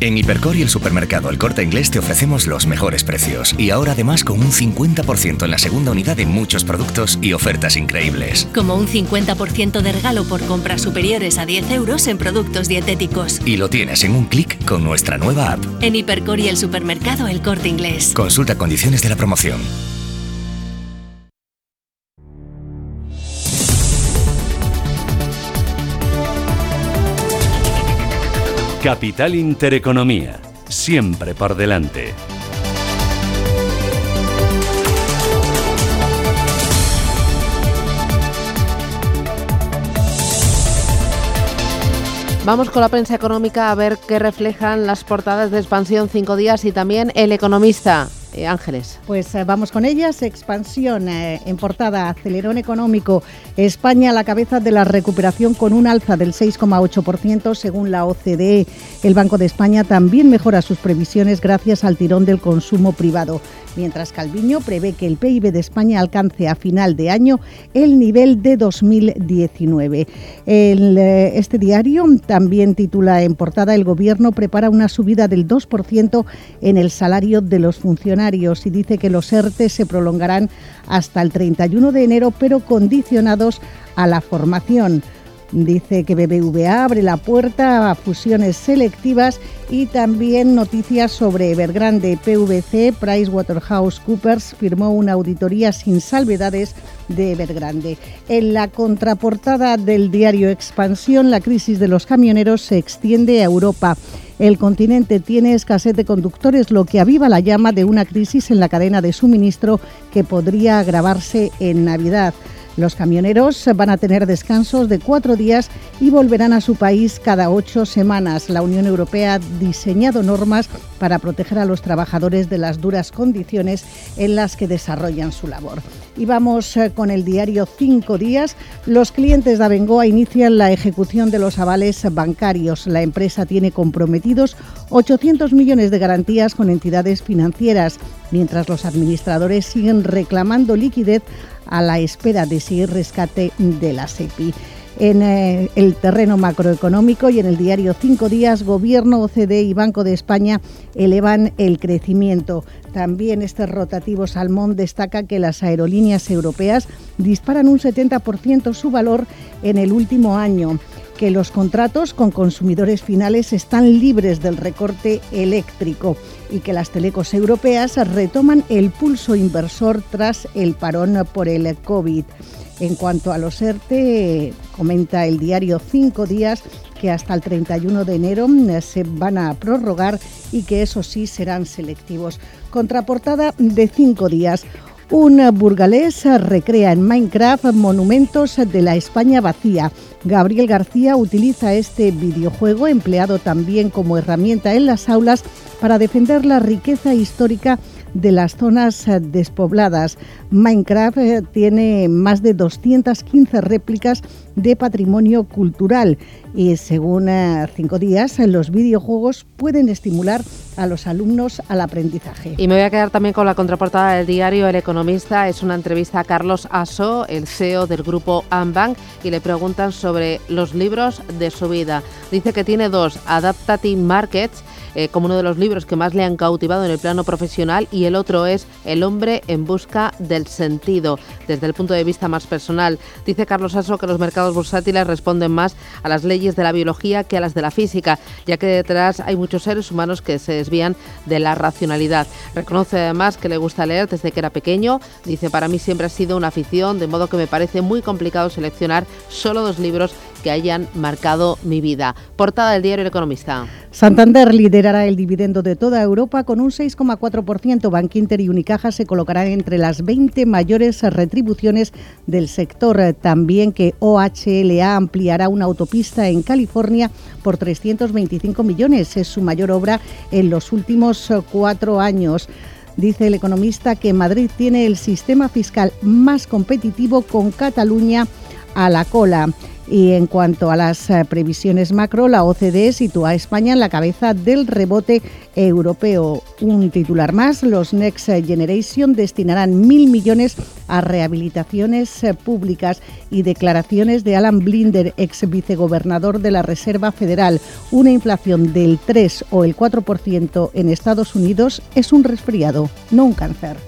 En Hipercor y el supermercado El Corte Inglés te ofrecemos los mejores precios y ahora además con un 50% en la segunda unidad de muchos productos y ofertas increíbles. Como un 50% de regalo por compras superiores a 10 euros en productos dietéticos. Y lo tienes en un clic con nuestra nueva app. En Hipercor y el supermercado El Corte Inglés. Consulta condiciones de la promoción. Capital Intereconomía, siempre por delante. Vamos con la prensa económica a ver qué reflejan las portadas de expansión cinco días y también el economista. Eh, Ángeles. Pues eh, vamos con ellas. Expansión eh, en portada, acelerón económico. España a la cabeza de la recuperación con un alza del 6,8% según la OCDE. El Banco de España también mejora sus previsiones gracias al tirón del consumo privado mientras Calviño prevé que el PIB de España alcance a final de año el nivel de 2019. Eh, este diario también titula en portada El Gobierno prepara una subida del 2% en el salario de los funcionarios y dice que los ERTE se prolongarán hasta el 31 de enero, pero condicionados a la formación. Dice que BBVA abre la puerta a fusiones selectivas y también noticias sobre Evergrande. PVC, PricewaterhouseCoopers firmó una auditoría sin salvedades de Evergrande. En la contraportada del diario Expansión, la crisis de los camioneros se extiende a Europa. El continente tiene escasez de conductores, lo que aviva la llama de una crisis en la cadena de suministro que podría agravarse en Navidad. Los camioneros van a tener descansos de cuatro días y volverán a su país cada ocho semanas. La Unión Europea ha diseñado normas para proteger a los trabajadores de las duras condiciones en las que desarrollan su labor. Y vamos eh, con el diario Cinco Días. Los clientes de Abengoa inician la ejecución de los avales bancarios. La empresa tiene comprometidos 800 millones de garantías con entidades financieras, mientras los administradores siguen reclamando liquidez a la espera de seguir rescate de la SEPI. En eh, el terreno macroeconómico y en el diario Cinco Días, Gobierno, OCDE y Banco de España elevan el crecimiento. También este rotativo Salmón destaca que las aerolíneas europeas disparan un 70% su valor en el último año. Que los contratos con consumidores finales están libres del recorte eléctrico y que las telecos europeas retoman el pulso inversor tras el parón por el COVID. En cuanto a los ERTE, comenta el diario Cinco Días que hasta el 31 de enero eh, se van a prorrogar y que eso sí serán selectivos. Contraportada de cinco días. Un burgalés recrea en Minecraft monumentos de la España vacía. Gabriel García utiliza este videojuego, empleado también como herramienta en las aulas, para defender la riqueza histórica de las zonas despobladas. Minecraft eh, tiene más de 215 réplicas de patrimonio cultural y según eh, cinco días los videojuegos pueden estimular a los alumnos al aprendizaje. Y me voy a quedar también con la contraportada del diario El Economista. Es una entrevista a Carlos Aso, el CEO del grupo Ambank, y le preguntan sobre los libros de su vida. Dice que tiene dos, Adaptative Markets eh, como uno de los libros que más le han cautivado en el plano profesional y el otro es El hombre en busca del sentido, desde el punto de vista más personal. Dice Carlos Aso que los mercados bursátiles responden más a las leyes de la biología que a las de la física, ya que detrás hay muchos seres humanos que se desvían de la racionalidad. Reconoce además que le gusta leer desde que era pequeño. Dice, para mí siempre ha sido una afición, de modo que me parece muy complicado seleccionar solo dos libros que hayan marcado mi vida. Portada del diario El Economista. Santander liderará el dividendo de toda Europa con un 6,4%. Bankinter y Unicaja se colocarán entre las 20 mayores retribuciones del sector. También que OHLA ampliará una autopista en California por 325 millones. Es su mayor obra en los últimos cuatro años. Dice el economista que Madrid tiene el sistema fiscal más competitivo con Cataluña a la cola. Y en cuanto a las eh, previsiones macro, la OCDE sitúa a España en la cabeza del rebote europeo. Un titular más, los Next Generation destinarán mil millones a rehabilitaciones eh, públicas y declaraciones de Alan Blinder, ex vicegobernador de la Reserva Federal. Una inflación del 3 o el 4% en Estados Unidos es un resfriado, no un cáncer.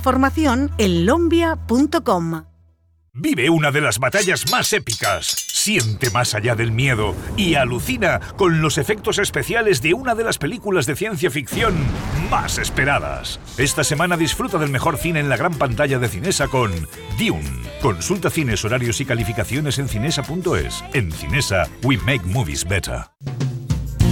en lombia.com. Vive una de las batallas más épicas, siente más allá del miedo y alucina con los efectos especiales de una de las películas de ciencia ficción más esperadas. Esta semana disfruta del mejor cine en la gran pantalla de Cinesa con Dune. Consulta cines, horarios y calificaciones en cinesa.es. En Cinesa, we make movies better.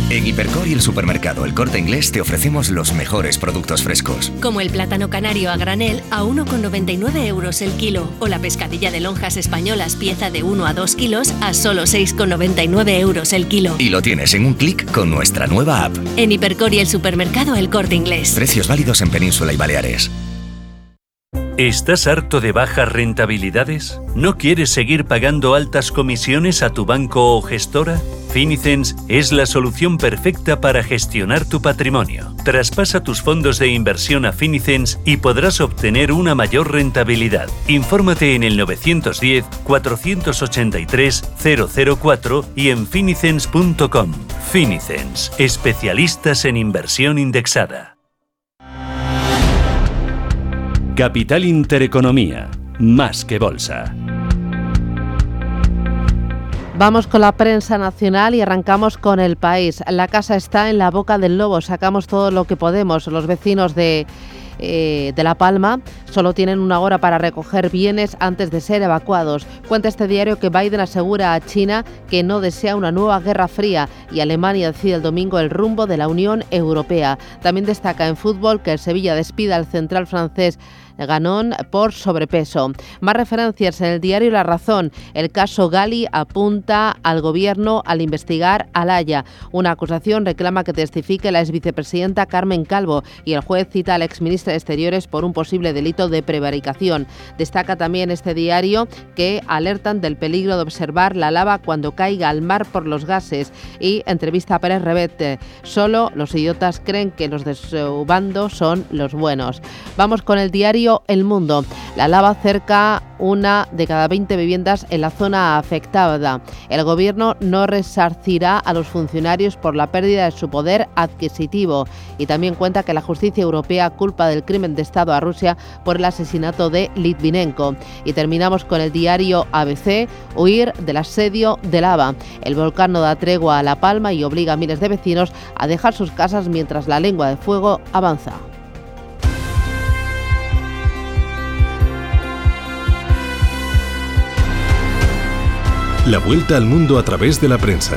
En Hipercor y el supermercado El Corte Inglés te ofrecemos los mejores productos frescos. Como el plátano canario a granel a 1,99 euros el kilo o la pescadilla de lonjas españolas pieza de 1 a 2 kilos a solo 6,99 euros el kilo. Y lo tienes en un clic con nuestra nueva app. En Hipercor y el supermercado El Corte Inglés. Precios válidos en Península y Baleares. ¿Estás harto de bajas rentabilidades? ¿No quieres seguir pagando altas comisiones a tu banco o gestora? Finicens es la solución perfecta para gestionar tu patrimonio. Traspasa tus fondos de inversión a Finicens y podrás obtener una mayor rentabilidad. Infórmate en el 910-483-004 y en finicens.com. Finicens, especialistas en inversión indexada. Capital Intereconomía, más que bolsa. Vamos con la prensa nacional y arrancamos con el país. La casa está en la boca del lobo, sacamos todo lo que podemos. Los vecinos de, eh, de La Palma solo tienen una hora para recoger bienes antes de ser evacuados. Cuenta este diario que Biden asegura a China que no desea una nueva guerra fría y Alemania decide el domingo el rumbo de la Unión Europea. También destaca en fútbol que el Sevilla despida al central francés Ganón por sobrepeso. Más referencias en el diario La Razón. El caso Gali apunta al gobierno al investigar a Laya. Una acusación reclama que testifique la exvicepresidenta Carmen Calvo y el juez cita al exministro de Exteriores por un posible delito de prevaricación. Destaca también este diario que alertan del peligro de observar la lava cuando caiga al mar por los gases y entrevista a Pérez Revete. Solo los idiotas creen que los de son los buenos. Vamos con el diario El Mundo. La lava cerca una de cada 20 viviendas en la zona afectada. El gobierno no resarcirá a los funcionarios por la pérdida de su poder adquisitivo y también cuenta que la justicia europea culpa del crimen de Estado a Rusia por el asesinato de Litvinenko. Y terminamos con el diario ABC, huir del asedio de lava. El volcán no da tregua a La Palma y obliga a miles de vecinos a dejar sus casas mientras la lengua de fuego avanza. La vuelta al mundo a través de la prensa.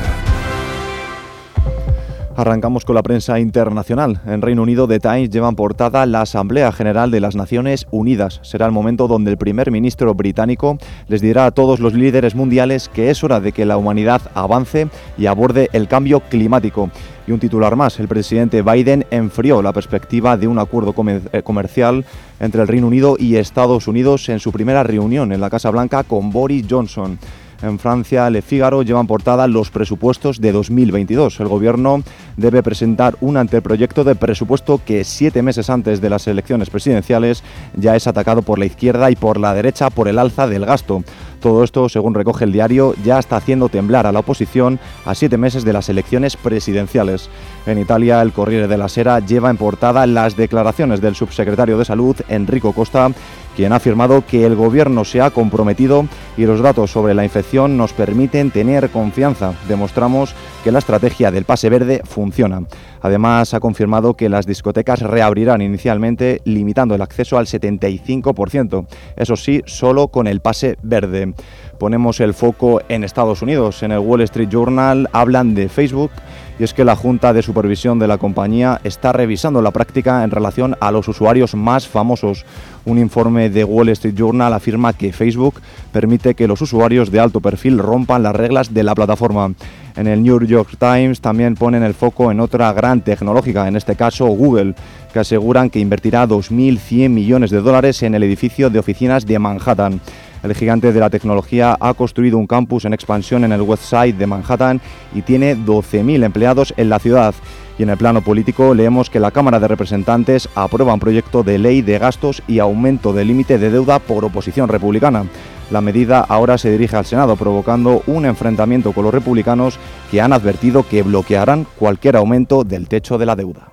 Arrancamos con la prensa internacional. En Reino Unido, The Times lleva en portada la Asamblea General de las Naciones Unidas. Será el momento donde el primer ministro británico les dirá a todos los líderes mundiales que es hora de que la humanidad avance y aborde el cambio climático. Y un titular más, el presidente Biden enfrió la perspectiva de un acuerdo eh, comercial entre el Reino Unido y Estados Unidos en su primera reunión en la Casa Blanca con Boris Johnson. En Francia, Le Figaro lleva en portada los presupuestos de 2022. El gobierno debe presentar un anteproyecto de presupuesto que siete meses antes de las elecciones presidenciales ya es atacado por la izquierda y por la derecha por el alza del gasto. Todo esto, según recoge el diario, ya está haciendo temblar a la oposición a siete meses de las elecciones presidenciales. En Italia, el Corriere de la Sera lleva en portada las declaraciones del subsecretario de Salud, Enrico Costa, quien ha afirmado que el gobierno se ha comprometido y los datos sobre la infección nos permiten tener confianza. Demostramos que la estrategia del pase verde funciona. Además, ha confirmado que las discotecas reabrirán inicialmente limitando el acceso al 75%, eso sí, solo con el pase verde. Ponemos el foco en Estados Unidos. En el Wall Street Journal hablan de Facebook y es que la Junta de Supervisión de la compañía está revisando la práctica en relación a los usuarios más famosos. Un informe de Wall Street Journal afirma que Facebook permite que los usuarios de alto perfil rompan las reglas de la plataforma. En el New York Times también ponen el foco en otra gran tecnológica, en este caso Google, que aseguran que invertirá 2.100 millones de dólares en el edificio de oficinas de Manhattan. El gigante de la tecnología ha construido un campus en expansión en el West Side de Manhattan y tiene 12.000 empleados en la ciudad. Y en el plano político leemos que la Cámara de Representantes aprueba un proyecto de ley de gastos y aumento del límite de deuda por oposición republicana. La medida ahora se dirige al Senado, provocando un enfrentamiento con los republicanos que han advertido que bloquearán cualquier aumento del techo de la deuda.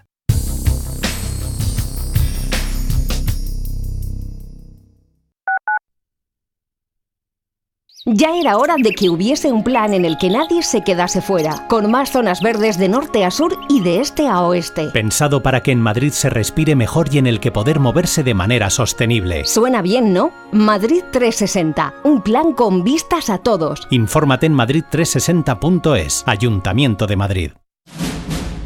Ya era hora de que hubiese un plan en el que nadie se quedase fuera, con más zonas verdes de norte a sur y de este a oeste. Pensado para que en Madrid se respire mejor y en el que poder moverse de manera sostenible. Suena bien, ¿no? Madrid 360, un plan con vistas a todos. Infórmate en madrid360.es, Ayuntamiento de Madrid.